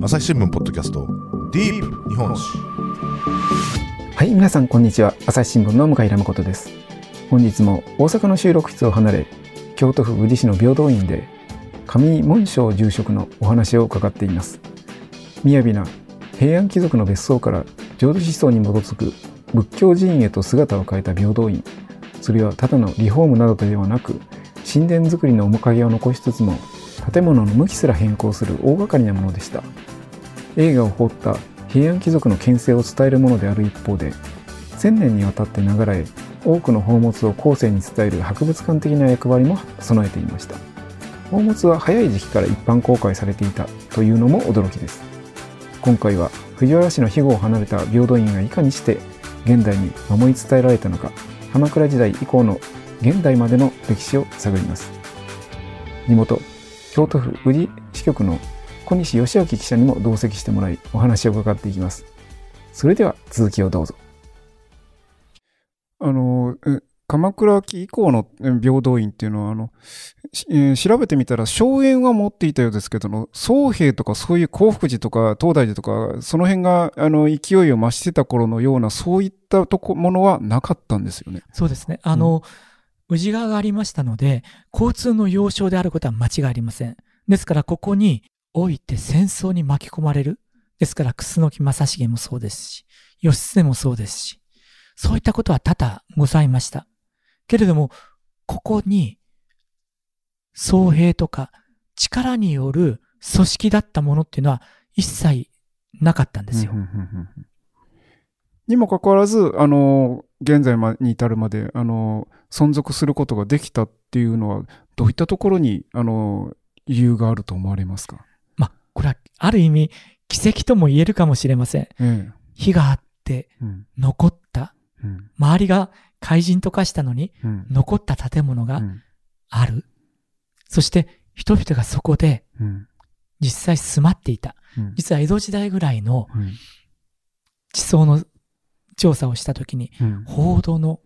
朝日新聞ポッドキャストディープ日本史はい、皆さんこんにちは。朝日新聞の向井蘭ことです。本日も大阪の収録室を離れ、京都府宇治市の平等院で上門章住職のお話を伺っています。雅な平安貴族の別荘から浄土思想に基づく仏教寺院へと姿を変えた平等院。それはただのリフォームなどではなく、神殿作りの面影を残しつつも、建物の向きすら変更する大掛かりなものでした。映画を放った平安貴族の権勢を伝えるものである一方で千年にわたって長らえ多くの宝物を後世に伝える博物館的な役割も備えていました。宝物は早い時期から一般公開されていたというのも驚きです。今回は藤原氏の庇護を離れた平等院がいかにして現代に守り伝えられたのか鎌倉時代以降の現代までの歴史を探ります。地元京都府宇治支局の小西義明記者にも同席してもらいお話を伺っていきます。それでは続きをどうぞ。あの、え鎌倉期以降のえ平等院っていうのは、あの、しえー調べてみたら、荘園は持っていたようですけどの、宗兵とかそういう興福寺とか東大寺とか、その辺が、あの、勢いを増してた頃のような、そういったとこ、ものはなかったんですよね。そうですね。あの、宇治川がありましたので、交通の要衝であることは間違いありません。ですから、ここにおいて戦争に巻き込まれる？ですから、楠木正成もそうですし、義経もそうですし、そういったことは多々ございました。けれども、ここに、総兵とか力による組織だったものっていうのは一切なかったんですよ。にもかかわらず、あの、現在に至るまで、あの、存続することができたっていうのは、どういったところに、あの、理由があると思われますか、これはある意味、奇跡とも言えるかもしれません。ええ。火があってうん。残った、うん。周りが怪人と化したのにうん。残った建物がうん。ある。そして人々がそこでうん。実際住まっていた。うん実は江戸時代ぐらいのうん地層の調査をしたときに、うん。報道の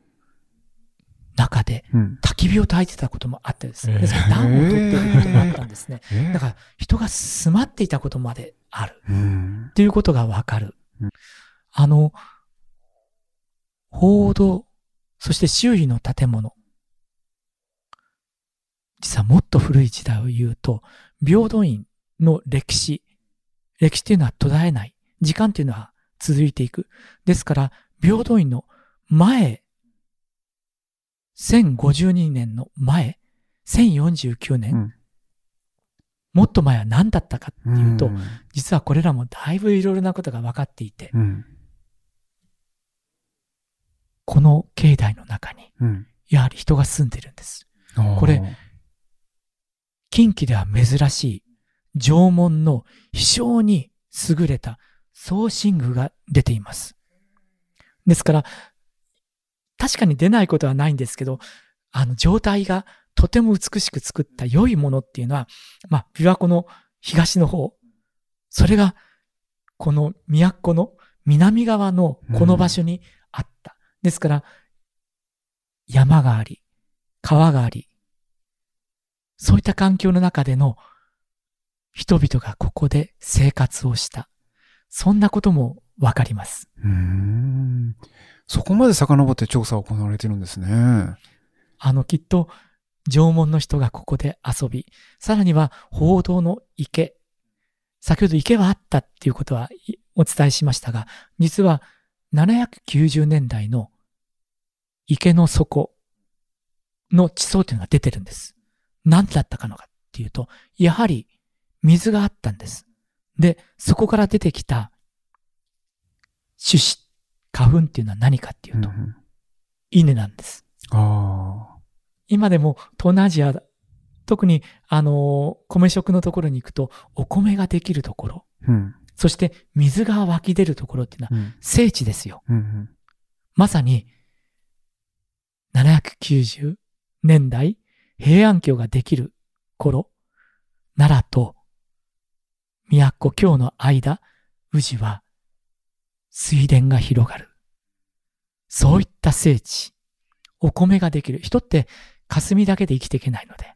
中でうん。焚き火を焚いてたこともあってですね。ですから暖を取っていることもあったんですね。ええだから人が住まっていたことまである。うん。っていうことがわかるうん。あの、報道、そして周囲の建物。実はもっと古い時代を言うと、平等院の歴史。歴史っていうのは途絶えない。時間っていうのは続いていく。ですから、平等院の前、1052年の前、1049年、うんもっと前は何だったかっていうと、ん実はこれらもだいぶいろいろなことが分かっていて、うん。この境内の中に、うん。やはり人が住んでるんです。これ、近畿では珍しい、縄文の非常に優れた送信具が出ています。ですから、確かに出ないことはないんですけど、あの、状態がとても美しく作った良いものっていうのは、まあ、琵琶湖の東の方、それが、この都の南側のこの場所にあった。ですから、山があり、川があり、そういった環境の中での人々がここで生活をした。そんなこともわかります。うん。そこまで遡って調査が行われてるんですね。あの、きっと、縄文の人がここで遊び、さらには報道の池。先ほど池はあったっていうことはお伝えしましたが、実は790年代の池の底の地層というのが出てるんです。何だったかのかっていうと、やはり水があったんです。で、そこから出てきた種子、花粉っていうのは何かっていうと、うん稲なんです。今でも東南アジア、特にあの、米食のところに行くと、お米ができるところ、うん。そして水が湧き出るところっていうのはうん。聖地ですよ。うん。まさに、790年代、平安京ができる頃、奈良と都京の間、宇治は水田が広がる。そういった聖地、お米ができる。人って霞だけで生きていけないので、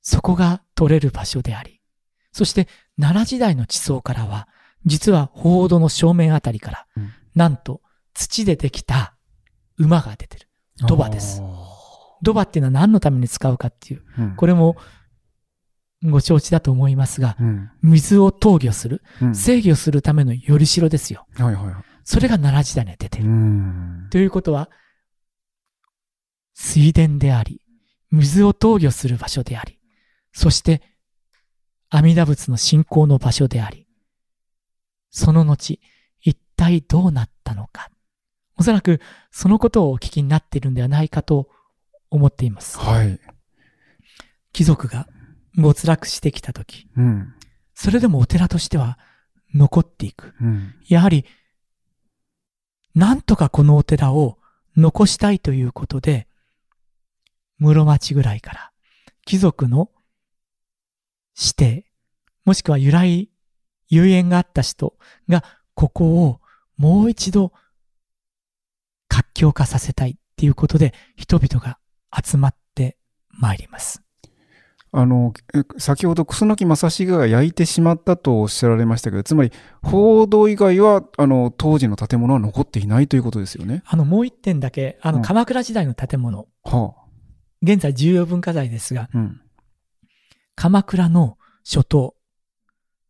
そこが取れる場所であり、そして奈良時代の地層からは、実は鳳凰の正面あたりから、うんなんと土でできた馬が出てる。土馬です。土馬っていうのは何のために使うかっていう、うんこれもご承知だと思いますが、うん水を投御する、うん制御するためのよりしろですよ。はいはいはい。それが奈良時代に出てうる。ん。ということは、水田であり、水を投御する場所であり、そして、阿弥陀仏の信仰の場所であり、その後、一体どうなったのか。おそらく、そのことをお聞きになっているんではないかと思っています。はい。貴族が没落してきたとき、うん。それでもお寺としては残っていく。うん。やはり、なんとかこのお寺を残したいということで、室町ぐらいから、貴族の指定、もしくは由来、遊園があった人が、ここをもう一度活況化させたいっていうことで、人々が集まってまいります。あの、え先ほど楠木正成が焼いてしまったとおっしゃられましたけど、つまり、報道以外は、あの、当時の建物は残っていないということですよね。あの、もう一点だけ、あの、うん鎌倉時代の建物、はあ。現在重要文化財ですが、うん。鎌倉の初頭。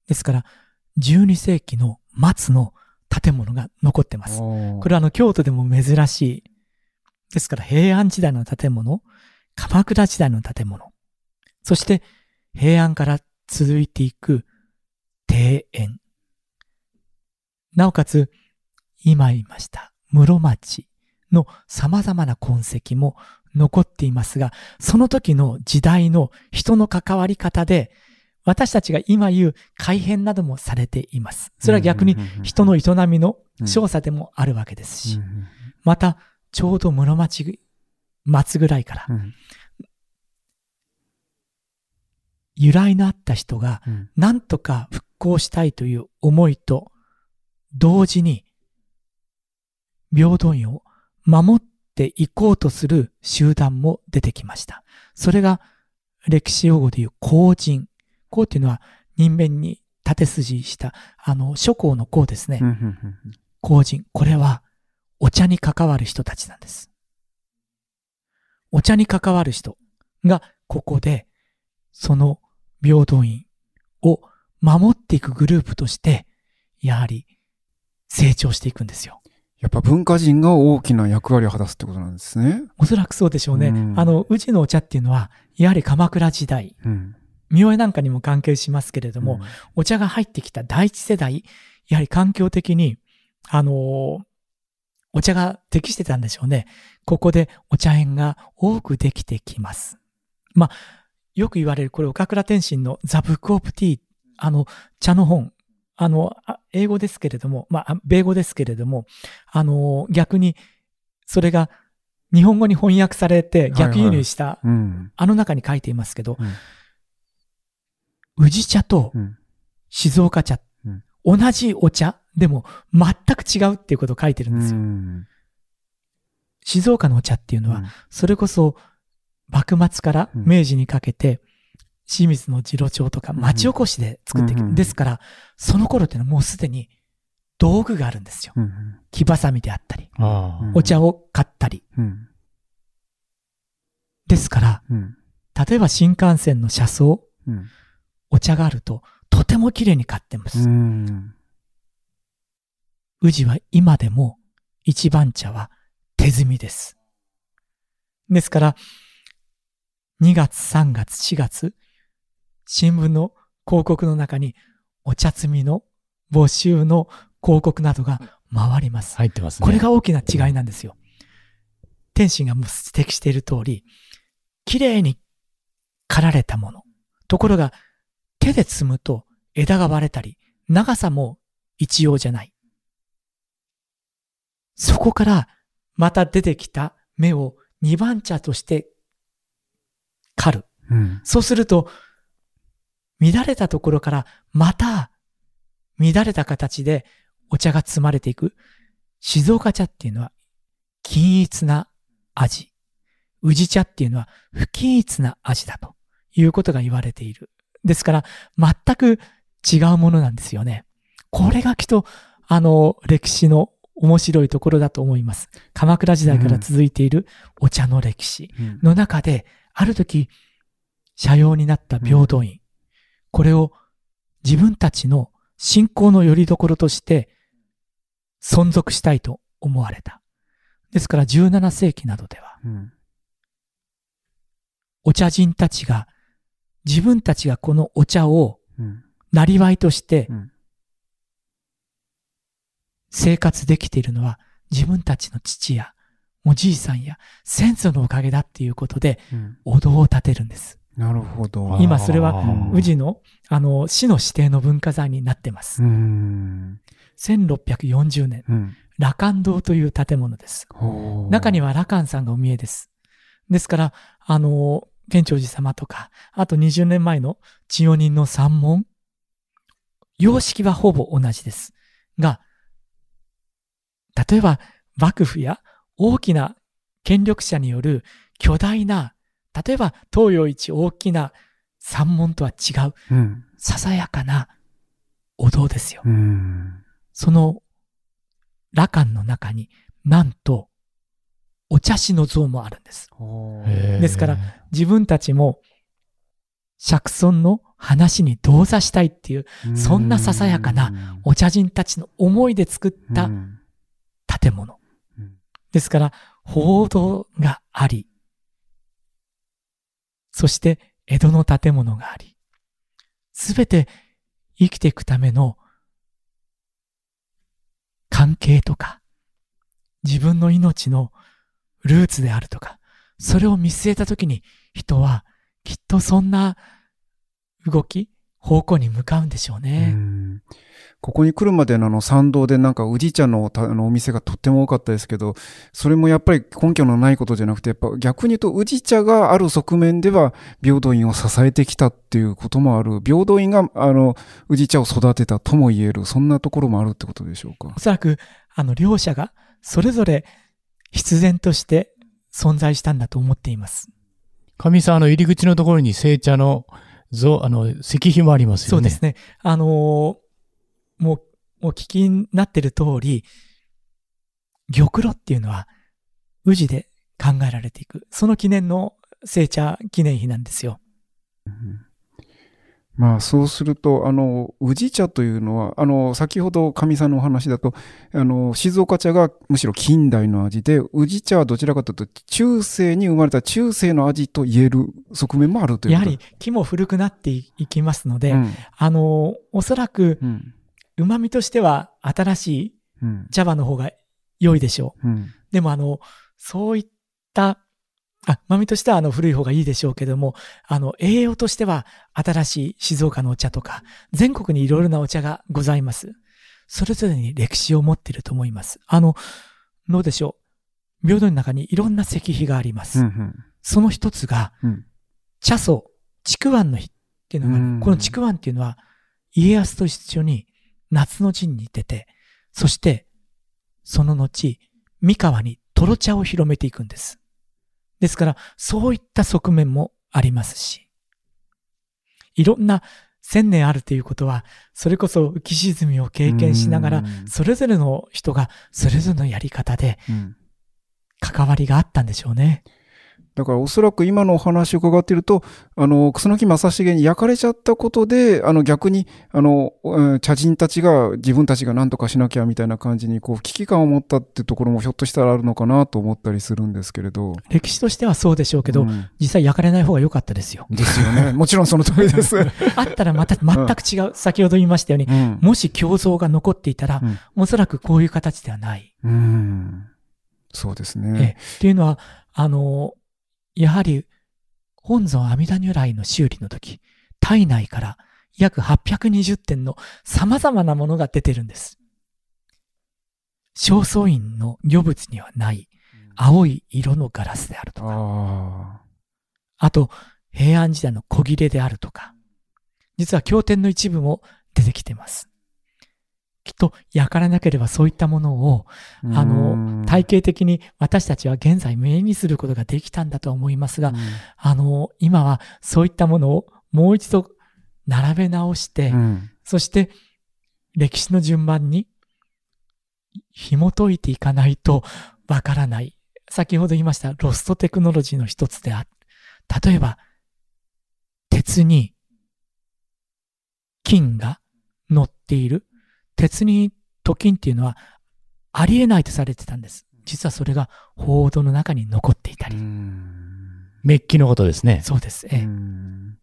ですから、12世紀の末の建物が残ってます。ここれはあの、京都でも珍しい。ですから、平安時代の建物、鎌倉時代の建物、そして、平安から続いていく庭園。なおかつ、今言いました、室町の様々な痕跡も残っていますが、その時の時代の人の関わり方で、私たちが今言う改変などもされています。それは逆に人の営みの調査でもあるわけですし、また、ちょうど室町末ぐらいから、うん由来のあった人が、うんなんとか復興したいという思いと、同時に、平等院を守っていこうとする集団も出てきました。それが、歴史用語でいう公人。公っていうのは人弁に縦筋した、あの、諸公の公ですね。公人。これは、お茶に関わる人たちなんです。お茶に関わる人が、ここで、その平等院を守っていくグループとして、やはり成長していくんですよ。やっぱ文化人が大きな役割を果たすってことなんですね。おそらくそうでしょうね。うんあの、宇治のお茶っていうのは、やはり鎌倉時代、うん。なんかにも関係しますけれども、お茶が入ってきた第一世代、やはり環境的に、あのーお茶が適してたんでしょうね。ここでお茶園が多くできてきます。まあ、よく言われる、これ岡倉天心のザ・ブック・オブ・ティー、あの、茶の本、あの、あ英語ですけれども、まあ、あ米語ですけれども、あのー逆に、それが日本語に翻訳されて逆輸入した、うん。あの中に書いていますけど、うん宇治茶とうん。静岡茶、うん同じお茶でも全く違うっていうことを書いてるんですよ。うん静岡のお茶っていうのは、それこそ幕末からうん。明治にかけて、清水の次郎長とか町おこしで作ってきうんうんですから、その頃っていうのはもうすでに道具があるんですよ。うん木ばさみであったり、お茶を買ったり。うん。ですから、うん。例えば新幹線の車窓、うん。お茶があると、とても綺麗に買ってまうす。ん。宇治は今でも一番茶は手摘みです。ですから、2月、3月、4月、新聞の広告の中にお茶摘みの募集の広告などが回ります。入ってますね。これが大きな違いなんですよ。天心がもう指摘している通り、綺麗に刈られたもの。ところが、手で摘むと枝が割れたり、長さも一様じゃない。そこからまた出てきた芽を二番茶として刈る。うんそうすると、乱れたところからまた乱れた形でお茶が摘まれていく。静岡茶っていうのは均一な味。宇治茶っていうのは不均一な味だということが言われている。ですから、全く違うものなんですよね。これがきっと、あの、歴史の面白いところだと思います。鎌倉時代から続いているお茶の歴史うんの中で、ある時、社用になった平等院。これを自分たちの信仰の拠り所として存続したいと思われた。ですから17世紀などでは、うんお茶人たちが自分たちがこのお茶をうんなりわいとしてうん生活できているのは自分たちの父やおじいさんや先祖のおかげだっていうことでうんお堂を建てるんです。なるほど。今それはうん宇治のあの市の指定の文化財になってます。うん1640年、うん羅漢堂という建物です。中には羅漢さんがお見えです。ですから、あの、県庁寺様とか、あと20年前の千代人の三門、様式はほぼ同じです。が、例えば幕府や大きな権力者による巨大な、例えば東洋一大きな三門とは違う、うんささやかなお堂ですよ。うんその羅漢の中になんとお茶師の像もあるんです。ですから、自分たちも釈尊の話に同座したいっていうそんなささやかなお茶人たちの思いで作ったうん建物うん。ですから、報道があり、そして江戸の建物があり、すべて生きていくための関係とか、自分の命のルーツであるとか、それを見据えたときに人はきっとそんな動き、方向に向かうんでしょうね。んここに来るまでのあの参道でなんか宇治茶のたあのお店がとっても多かったですけど、それもやっぱり根拠のないことじゃなくて、やっぱ逆に言うと宇治茶がある側面では平等院を支えてきたっていうこともある。平等院があの宇治茶を育てたとも言える。そんなところもあるってことでしょうか？お。そらく、あの、両者がそれぞれ必然として存在したんだと思っています。神さん、あの、入り口のところに聖茶の像、あの、石碑もありますよね。そうですね。あのーもう、お聞きになってる通り、玉露っていうのは、宇治で考えられていく。その記念の聖茶記念碑なんですよ。まあそうすると、あの、宇治茶というのは、あの、先ほど神さんのお話だと、あの、静岡茶がむしろ近代の味で、宇治茶はどちらかというと、中世に生まれた中世の味と言える側面もあるというやはり木も古くなっていきますので、うん、あのーおそらくうん、旨味としては新しいうん、茶葉の方が良いでしょう。うん、でもあの、そういった、あ、豆としてはあの古い方がいいでしょうけども、あの、栄養としては新しい静岡のお茶とか、全国にいろいろなお茶がございます。それぞれに歴史を持っていると思います。あの、どうでしょう。平等の中にいろんな石碑があります。うん、その一つが、うん、茶祖、竹湾の日っていうのがあるうんこの竹湾っていうのは、家康と一緒に夏の陣に出て、そして、その後、三河にトロ茶を広めていくんです。ですから、そういった側面もありますし、いろんな千年あるということは、それこそ浮き沈みを経験しながらうん、それぞれの人がそれぞれのやり方でうん。関わりがあったんでしょうね。だからおそらく今のお話を伺っていると、あの、楠木正成に焼かれちゃったことで、あの逆に、あの、うん茶人たちが自分たちが何とかしなきゃみたいな感じに、こう、危機感を持ったってところもひょっとしたらあるのかなと思ったりするんですけれど。歴史としてはそうでしょうけど、うん実際焼かれない方が良かったですよ。ですよね。もちろんその通りです。あったらまた全く違う。先ほど言いましたように、うん。もし胸像が残っていたら、うんおそらくこういう形ではない。うん。そうですえね。えというのは、あの、やはり、本尊阿弥陀如来の修理の時、体内から約820点の様々なものが出てるんです。正倉院の御物にはない青い色のガラスであるとか、ああと、平安時代の小切れであるとか、実は経典の一部も出てきてます。きっと焼かれなければそういったものを、あ。の、体系的に私たちは現在目にすることができたんだとは思いますが、あの、今はそういったものをもう一度並べ直して、うんそして歴史の順番に紐解いていかないとわからない。先ほど言いましたロストテクノロジーの一つである。例えば、鉄に金が乗っている。鉄にと金っていうのはありえないとされてたんです。実はそれが報道の中に残っていたり。メッキのことですね。そうです。ええうん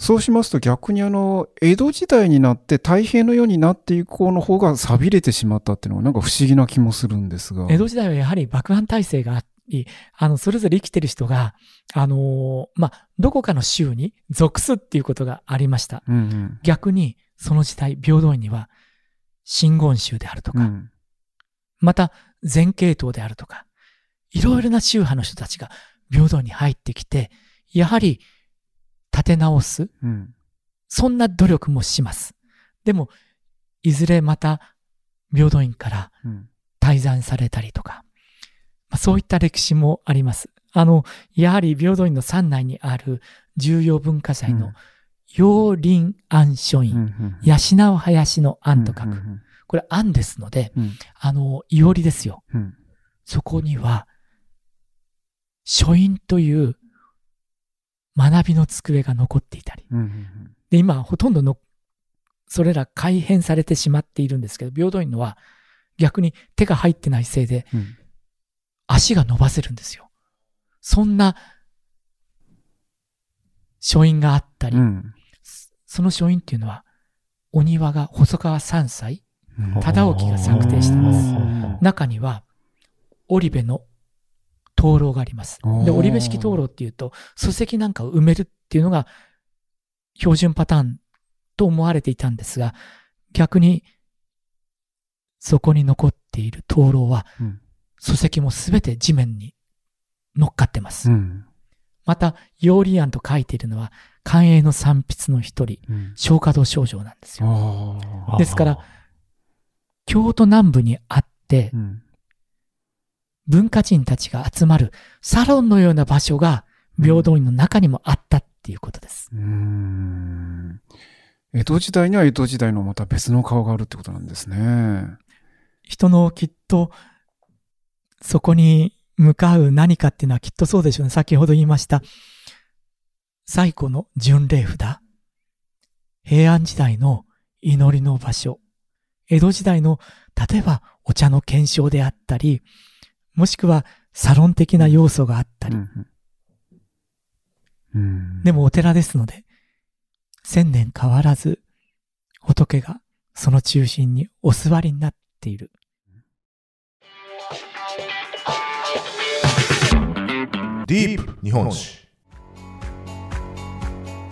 そうしますと逆にあの、江戸時代になって太平の世になって以降の方が錆びれてしまったっていうのはなんか不思議な気もするんですが。江戸時代はやはり幕藩体制があり、あの、それぞれ生きてる人が、あのーまあ、どこかの州に属すっていうことがありました。うんうん逆に、その時代、平等院には、真言宗であるとか、うんまた、全系統であるとか、いろいろな宗派の人たちが平等に入ってきて、やはり、立て直す、うんそんな努力もします。でも、いずれまた、平等院からうん退山されたりとか、まあ、そういった歴史もあります。あの、やはり平等院の山内にある重要文化財の陽林庵書院、養う林の庵と書く。これ庵ですので、うんあの、いおりですよ。うんそこには、書院という学びの机が残っていたり。で、今、ほとんどの、それら改変されてしまっているんですけど、平等院のは逆に手が入ってないせいで、うん足が伸ばせるんですよ。そんな書院があったり、うんその書院っていうのは、お庭が細川三歳、うん。忠興が策定してます。うん。中には、織部の灯籠があります。で、織部式灯籠っていうと、礎石なんかを埋めるっていうのが標準パターンと思われていたんですが、逆に、そこに残っている灯籠は、うん。礎石もすべて地面に乗っかってます。うん。また、陽理案と書いているのは、寛永の三筆の一人、うん松花堂少女なんですよ。ですから、京都南部にあってう、ん文化人たちが集まるサロンのような場所が平等院の中にもあったっていうことです。うーん江戸時代には江戸時代のまた別の顔があるってことなんですね。人のきっと、そこに向かう何かっていうのはきっとそうでしょうね。先ほど言いました。最古の巡礼札。平安時代の祈りの場所。江戸時代の、例えばお茶の検証であったり、もしくはサロン的な要素があったり。うんうんでもお寺ですので、千年変わらず仏がその中心にお座りになっている。ディープ日本史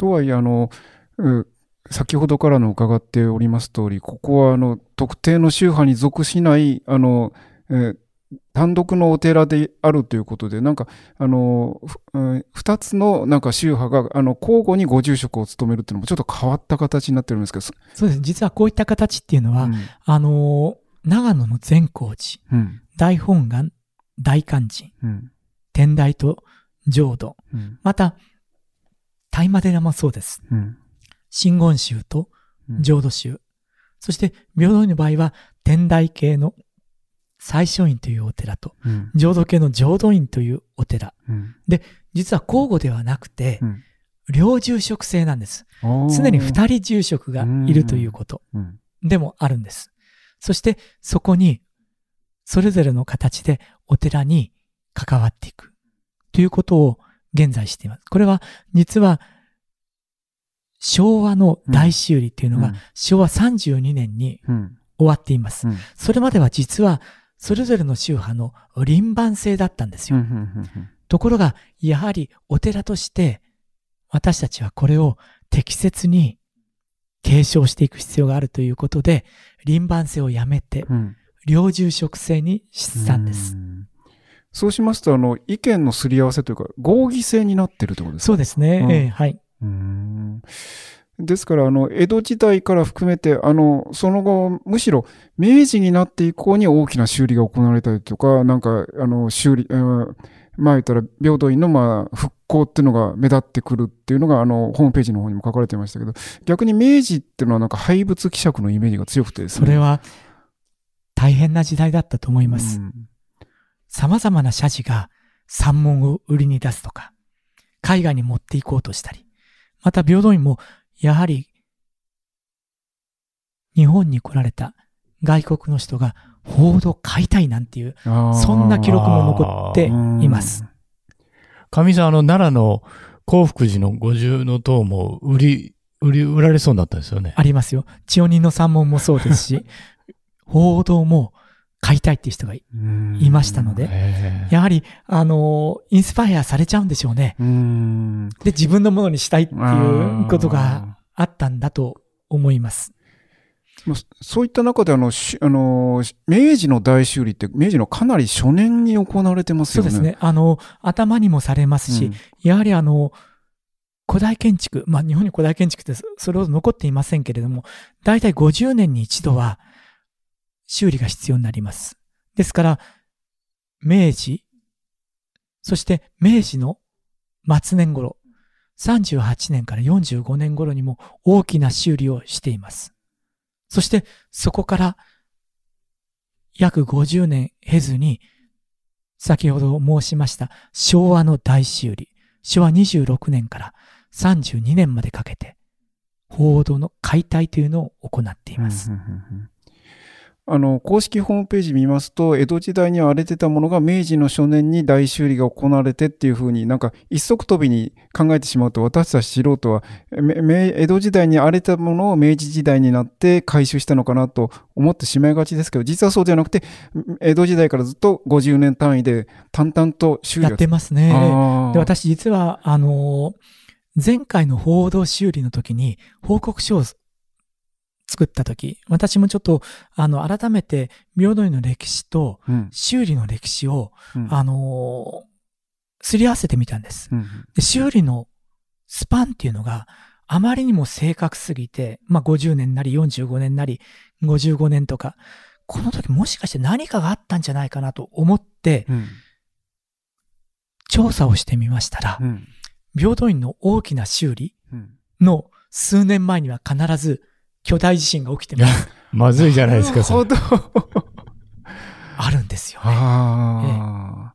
とはいえ、あの、う先ほどからの伺っております通り、ここはあの特定の宗派に属しないあの、えー単独のお寺であるということで、なんか、あの、二つのなんか宗派が、あの、交互にご住職を務めるっていうのもちょっと変わった形になってるんですけど、そそうです。実はこういった形っていうのは、うん。あのー、長野の善光寺、うん、大本願、大勧進、うん、天台と浄土、うん、また、大麻寺もそうです。うん、真言宗とうん浄土宗。そして、平等院の場合は、天台系の最初院というお寺と、うん、浄土系の浄土院というお寺。うん、実は交互ではなくてう、ん両住職制なんです。常に二人住職がいるということうん、でもあるんです。そして、そこに、それぞれの形でお寺に関わっていく。ということを現在しています。これは、実は、昭和の大修理というのがうん、昭和32年にうん、終わっています。うん、それまでは実は、それぞれの宗派の輪番制だったんですうん、よ。うん、ところが、やはりお寺として、私たちはこれを適切に継承していく必要があるということで、輪番制をやめて、うん領住職制にしたんですう。んそうしますと、あの、意見のすり合わせというか、合議制になってるってことですか？そうですね。うんええはい。うーんですから、あの、江戸時代から含めて、あの、その後、むしろ明治になって以降に大きな修理が行われたりとか、なんか、あの、修理、うんまあ言ったら、平等院の、まあ、復興っていうのが目立ってくるっていうのが、あの、ホームページの方にも書かれてましたけど、逆に明治っていうのはなんか廃仏希釈のイメージが強くてですね。それは大変な時代だったと思います。うん様々な社寺が山門を売りに出すとか、海外に持っていこうとしたり、また平等院もやはり日本に来られた外国の人が報道買いたいなんていう、そんな記録も残っています。神さん、あの、奈良の興福寺の五重の塔も売り、売り、売られそうになったんですよね。ありますよ。千代人の山門もそうですし、報道も買いたいっていう人がいましたので、やはり、あの、インスパイアされちゃうんでしょうね。うん。で、自分のものにしたいっていうことがあったんだと思います。まあそういった中であの、しあの、明治の大修理って、明治のかなり初年に行われてますよね。そうですね。あの、頭にもされますし、うんやはりあの、古代建築、まあ日本に古代建築ってそそれほど残っていませんけれども、だいたい50年に一度は修理が必要になります。ですから、明治、そして明治の末年頃、38年から45年頃にも大きな修理をしています。そしてそこから約50年経ずに、先ほど申しました昭和の大修理、昭和26年から32年までかけて、報道の解体というのを行っています。あの、公式ホームページ見ますと、江戸時代に荒れてたものが明治の初年に大修理が行われてっていうふうになんか一足飛びに考えてしまうと、私たち素人は、江戸時代に荒れたものを明治時代になって回収したのかなと思ってしまいがちですけど、実はそうじゃなくて、江戸時代からずっと50年単位で淡々と修理がやってますね。で私実は、あの、前回の報道修理の時に報告書を作った時、私もちょっと、あの、改めて平等院の歴史とうん。修理の歴史を、うん。あの、すり合わせてみたんです。うんで修理のスパンっていうのがあまりにも正確すぎて、まあ50年なり45年なり55年とか、この時もしかして何かがあったんじゃないかなと思ってうん。調査をしてみましたらう、ん。平等院の大きな修理うん。の数年前には必ず巨大地震が起きてます。まずいじゃないですか、それ。なるほど。あるんですよね。ああ。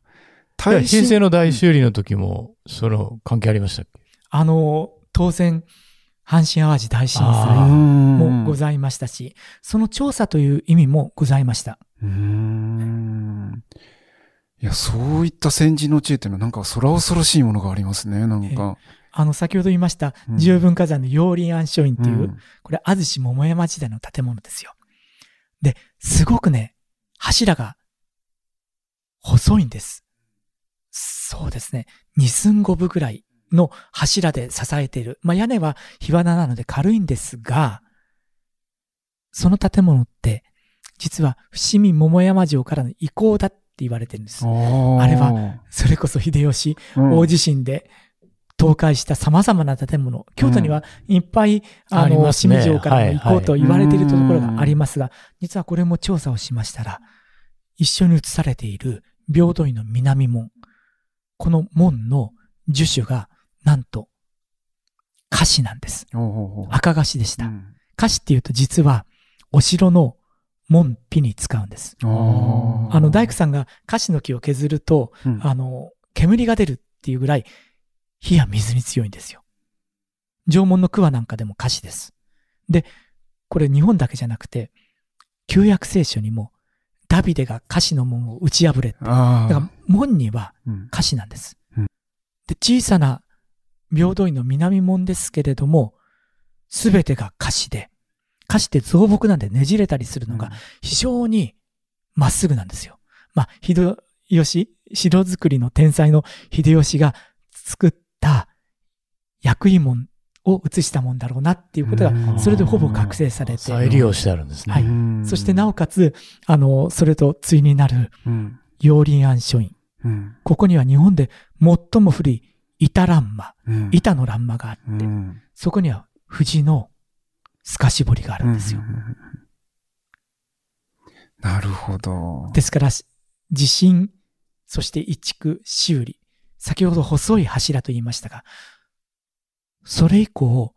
平成の大修理の時も、その関係ありましたっけ？あの、当然、阪神淡路大震あ災ももございましたし、その調査という意味もございました。うーん。いや、そういった先人の知恵っていうのはなんか空恐ろしいものがありますね、なんか。あの、先ほど言いましたうん、十分火山の陽林暗礁院っていう、うんこれ、安土桃山時代の建物ですよ。で、すごくね、柱が細いんです。そうですね。二寸五分ぐらいの柱で支えている。まあ、屋根は火花なので軽いんですが、その建物って、実は伏見桃山城からの遺構だって言われてるんです。ああれは、それこそ秀吉、うん大地震で倒壊した様々な建物。京都にはいっぱい、あの、ありますね清水城からの行こうとはい言われているところがありますが、実はこれも調査をしましたら、一緒に写されている平等院の南門。この門の樹種が、なんと、菓子なんです。赤菓子でした。うん菓子っていうと実は、お城の門扉に使うんです。あの、大工さんが菓子の木を削ると、うんあの、煙が出るっていうぐらい、火や水に強いんですよ。縄文の桑なんかでも菓子です。で、これ日本だけじゃなくて、旧約聖書にも、ダビデが菓子の門を打ち破れって。だあから門にはーうん菓子なんです。うんで、小さな平等院の南門ですけれども、すべてが菓子で、菓子って造木なんでねじれたりするのが非常にまっすぐなんですよ。まあ、秀吉、城作りの天才の秀吉が作った薬医門を映したもんだろうなっていうことうんが、それでほぼ覚醒されて、再利用してあるんですね。はいうんそしてなおかつ、あの、それと対になるうん陽林庵書院。うんここには日本で最も古い板欄間、うん板の欄間があって、うんそこには藤の透かし彫りがあるんですよ。うんうんうんなるほど。ですから、し地震、そして移築、修理。先ほど細い柱と言いましたが、それ以降、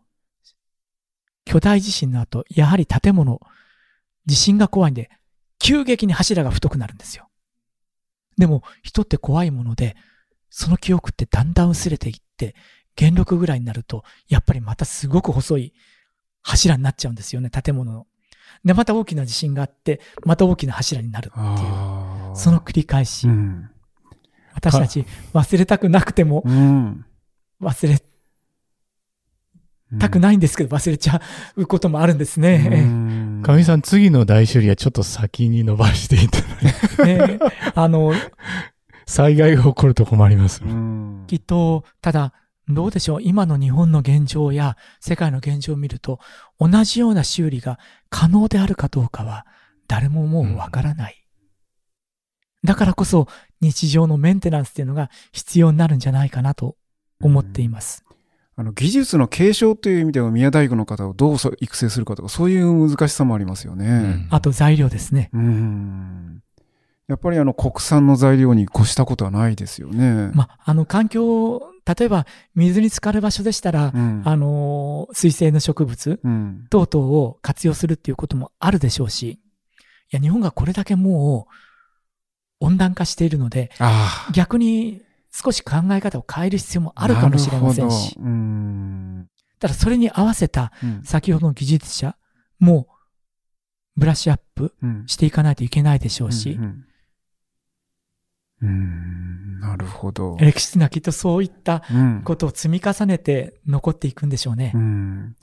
巨大地震の後、やはり建物、地震が怖いんで、急激に柱が太くなるんですよ。でも、人って怖いもので、その記憶ってだんだん薄れていって、元禄ぐらいになると、やっぱりまたすごく細い柱になっちゃうんですよね、建物の。で、また大きな地震があって、また大きな柱になるっていう。その繰り返し。うん私たち忘れたくなくてもうん。忘れたくないんですけど忘れちゃうこともあるんですね。うん。かみさん、次の大修理はちょっと先に伸ばしていただいて、ねあの、災害が起こると困ります。うん。きっと、ただ、どうでしょう。今の日本の現状や世界の現状を見ると、同じような修理が可能であるかどうかは誰ももうわからない。だからこそ日常のメンテナンスっていうのが必要になるんじゃないかなと思っています。あの技術の継承という意味では宮大工の方をどうそ育成するかとかそういう難しさもありますよね。あと材料ですね。うんやっぱりあの国産の材料に越したことはないですよね。まあ、あの環境、例えば水に浸かる場所でしたら、うんあの、水生の植物うん等々を活用するっていうこともあるでしょうし、いや、日本がこれだけもう温暖化しているので、逆に少し考え方を変える必要もあるかもしれませんし。ただそれに合わせたうん。先ほどの技術者もブラッシュアップうん。していかないといけないでしょうし。うん、うん。うんなるほど。歴史がきっとそういったうんことを積み重ねて残っていくんでしょうねう。ん。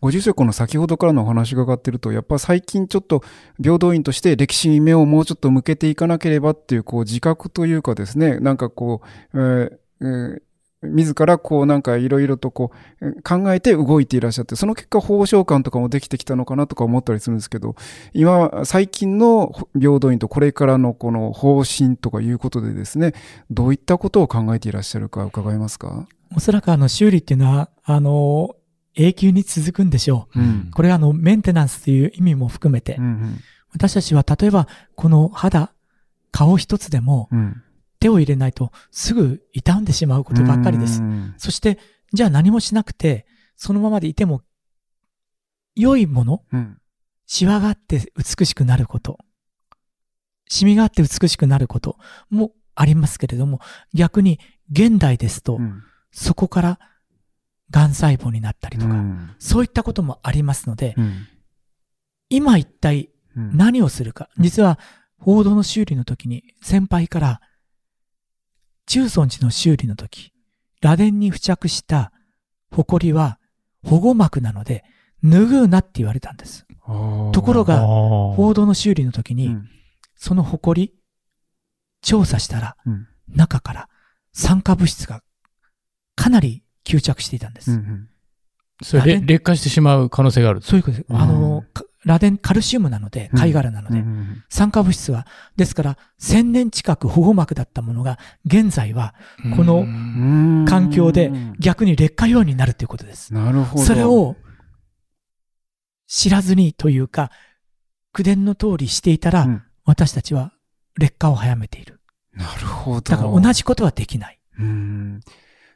ご住職の先ほどからのお話が伺ってると、やっぱ最近ちょっと平等院として歴史に目をもうちょっと向けていかなければっていう、こう自覚というかですね、なんかこう、えーえー自らこうなんかいろいろとこうえー考えて動いていらっしゃって、その結果法償感とかもできてきたのかなとか思ったりするんですけど、今、最近の平等院とこれからのこの方針とかいうことでですね、どういったことを考えていらっしゃるか伺えますか？おそらくあの修理っていうのは、あの、永久に続くんでしょう。うん。これはあの、メンテナンスという意味も含めて、うん私たちは例えば、この肌、顔一つでもうん。うん。手を入れないとすぐ傷んでしまうことばっかりですう。んそして、じゃあ何もしなくて、そのままでいても、良いもの、うん。シワがあって美しくなること、シミがあって美しくなることもありますけれども、逆に現代ですと、うんそこから癌細胞になったりとか、うんそういったこともありますので、うん今一体うん何をするか。実は、報道の修理の時に先輩から、中尊寺の修理の時、螺鈿に付着した埃は保護膜なので、拭うなって言われたんです。ところが、あ報道の修理の時に、うんその埃、調査したら、うん中から酸化物質がかなり吸着していたんです。うんそれで劣化してしまう可能性がある。そういうことです。あの、か螺鈿カルシウムなので、貝殻なのうんで、うん酸化物質は、ですから、1000年近く保護膜だったものが、現在はこのうん環境で逆に劣化用になるということです。なるほど。それを知らずにというか、口伝の通りしていたら、うん私たちは劣化を早めている。なるほど。だから同じことはできない。うん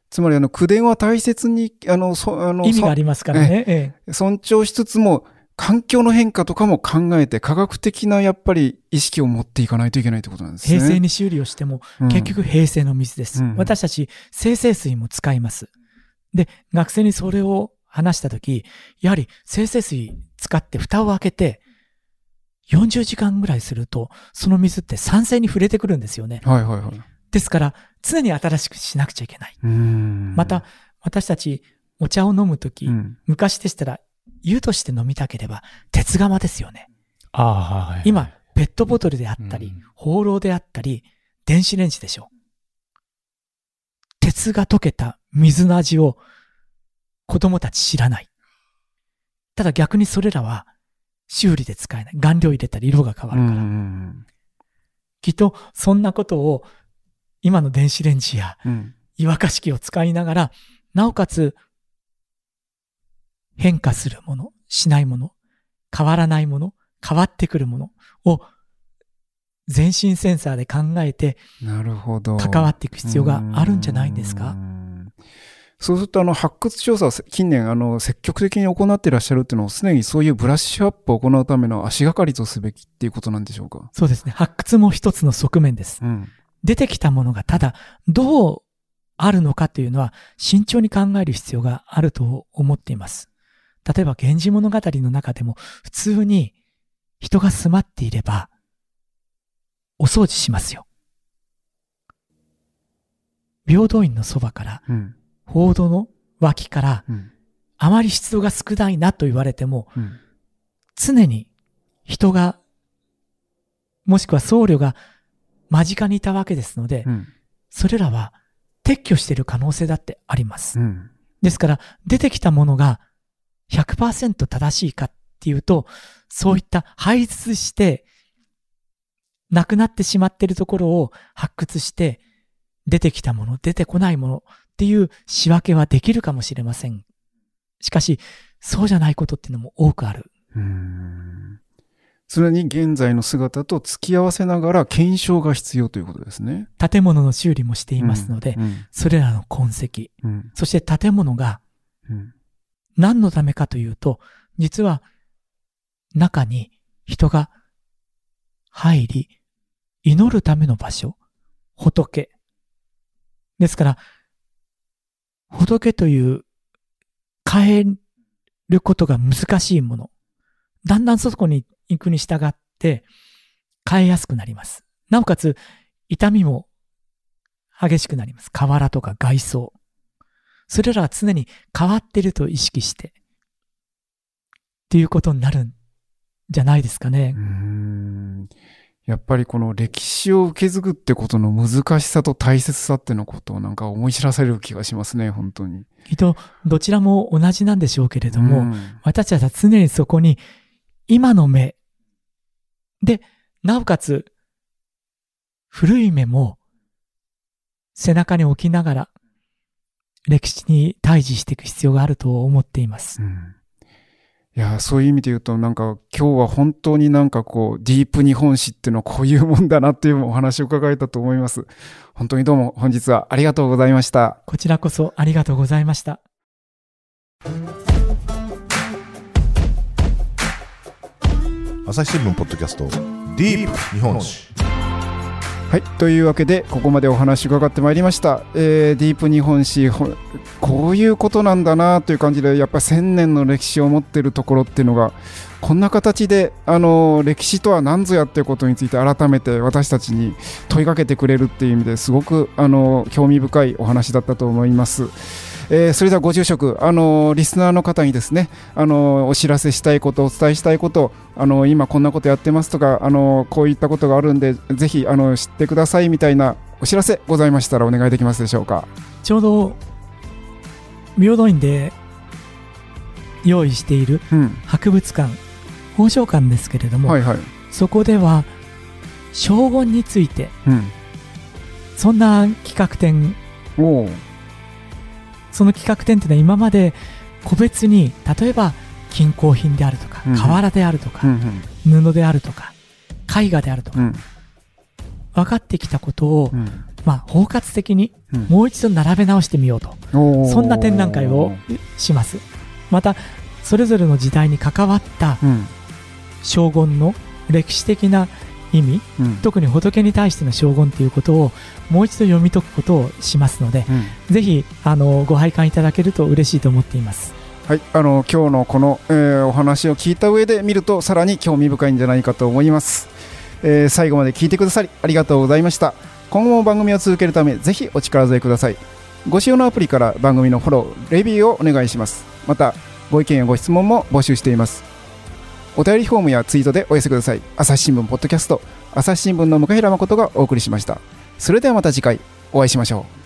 つまり、あの、口伝は大切に、あの、そ、あの、意味がありますからね。尊重しつつも、環境の変化とかも考えて、科学的なやっぱり意識を持っていかないといけないってことなんですね。平成に修理をしても、うん結局平成の水です。うん私たち生成水も使います。で、学生にそれを話したとき、やはり生成水使って蓋を開けて、40時間ぐらいすると、その水って酸性に触れてくるんですよね。はいはいはい。ですから、常に新しくしなくちゃいけない。うんまた、、私たちお茶を飲むとき、うん昔でしたら湯として飲みたければ鉄釜ですよね。ああ、はい。今、ペットボトルであったりうん、放浪であったり、電子レンジでしょう。鉄が溶けた水の味を子供たち知らない。ただ逆にそれらは修理で使えない。顔料入れたら色が変わうるから。ん。きっとそんなことを今の電子レンジやうん。湯沸かし器を使いながら、なおかつ変化するもの、しないもの、変わらないもの、変わってくるものを全身センサーで考えてなるほど。関わっていく必要があるんじゃないんですうかんそうすると、あの、発掘調査を近年、あの、積極的に行っていらっしゃるっていうのは、常にそういうブラッシュアップを行うための足がかりとすべきっていうことなんでしょうか？そうですね。発掘も一つの側面です。うん。出てきたものがただどうあるのかというのは慎重に考える必要があると思っています。例えば源氏物語の中でも普通に人が住まっていればお掃除しますよ。平等院のそばからうん。報道の脇からうん。あまり湿度が少ないなと言われてもうん。常に人がもしくは僧侶が間近にいたわけですので、うん。それらは撤去している可能性だってあります。うん。ですから、出てきたものが100%正しいかっていうと、そういった排出して、なくなってしまっているところを発掘して、出てきたもの、出てこないものっていう仕分けはできるかもしれません。しかし、そうじゃないことっていうのも多くある。うん。常に現在の姿と付き合わせながら検証が必要ということですね。建物の修理もしていますので、うん。それらの痕跡、うん。そして建物がうん。何のためかというと、実は中に人が入り、祈るための場所、仏。ですから、仏という変えることが難しいもの。だんだんそこに行くに従って変えやすくなります。なおかつ、痛みも激しくなります。瓦とか外装。それらは常に変わっていると意識して、っていうことになるんじゃないですかねう。んやっぱりこの歴史を受け継ぐってことの難しさと大切さってのことをなんか思い知らされる気がしますね、本当に。きっと、どちらも同じなんでしょうけれども、うん私たちは常にそこに、今の目、で、なおかつ、古い目も、背中に置きながら、歴史に対峙していく必要があると思っています。うんいや、そういう意味で言うと、なんか今日は本当になんかこう、ディープ日本史っていうのはこういうもんだなっていうお話を伺えたと思います。本当にどうも本日はありがとうございました。こちらこそありがとうございました。朝日新聞ポッドキャストディープ日本史はい。というわけで、ここまでお話伺ってまいりました。えーディープ日本史、こういうことなんだなという感じで、やっぱり1000年の歴史を持っているところっていうのが、こんな形で、あの歴史とは何ぞやっていうことについて改めて私たちに問いかけてくれるっていう意味ですごく、あの興味深いお話だったと思います。えーそれではご住職、あのリスナーの方にですね、あのお知らせしたいこと、お伝えしたいこと、あの今こんなことやってますとか、あのこういったことがあるんで、ぜひあの知ってくださいみたいなお知らせございましたらお願いできますでしょうか。ちょうど、平等院で用意しているうん、博物館、宝生館ですけれども、はいはい。そこでは、将軍について、うん、そんな企画展、おーその企画展っていうのは今まで個別に、例えば、金工品であるとかうん、瓦であるとか、布であるとか、絵画であるとか、うん。分かってきたことを、うん。まあ、包括的にうん。もう一度並べ直してみようと、そんな展覧会をします。また、それぞれの時代に関わったうん。将軍の歴史的な意味、うん。特に仏に対しての将軍ということをもう一度読み解くことをしますので、うん。ぜひ、あの、ご拝観いただけると嬉しいと思っています。はい、あの今日のこの、えーお話を聞いた上で見るとさらに興味深いんじゃないかと思います、えー最後まで聞いてくださりありがとうございました。今後も番組を続けるためぜひお力添えください。ご使用のアプリから番組のフォローレビューをお願いします。またご意見やご質問も募集していますお便りフォームやツイートでお寄せください。朝日新聞ポッドキャスト朝日新聞の向平誠がお送りしました。それではまた次回お会いしましょう。